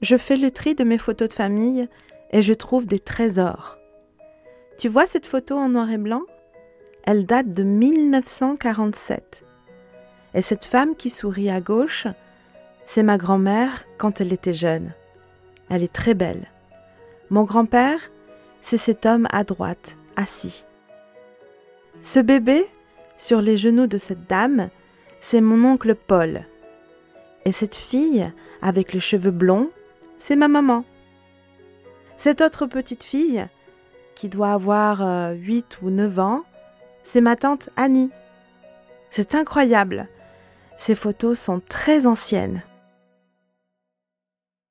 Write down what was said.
Je fais le tri de mes photos de famille et je trouve des trésors. Tu vois cette photo en noir et blanc? Elle date de 1947. Et cette femme qui sourit à gauche, c'est ma grand-mère quand elle était jeune. Elle est très belle. Mon grand-père, c'est cet homme à droite, assis. Ce bébé, sur les genoux de cette dame, c'est mon oncle Paul. Et cette fille, avec les cheveux blonds, c'est ma maman. Cette autre petite fille, qui doit avoir 8 euh, ou 9 ans, c'est ma tante Annie. C'est incroyable. Ces photos sont très anciennes.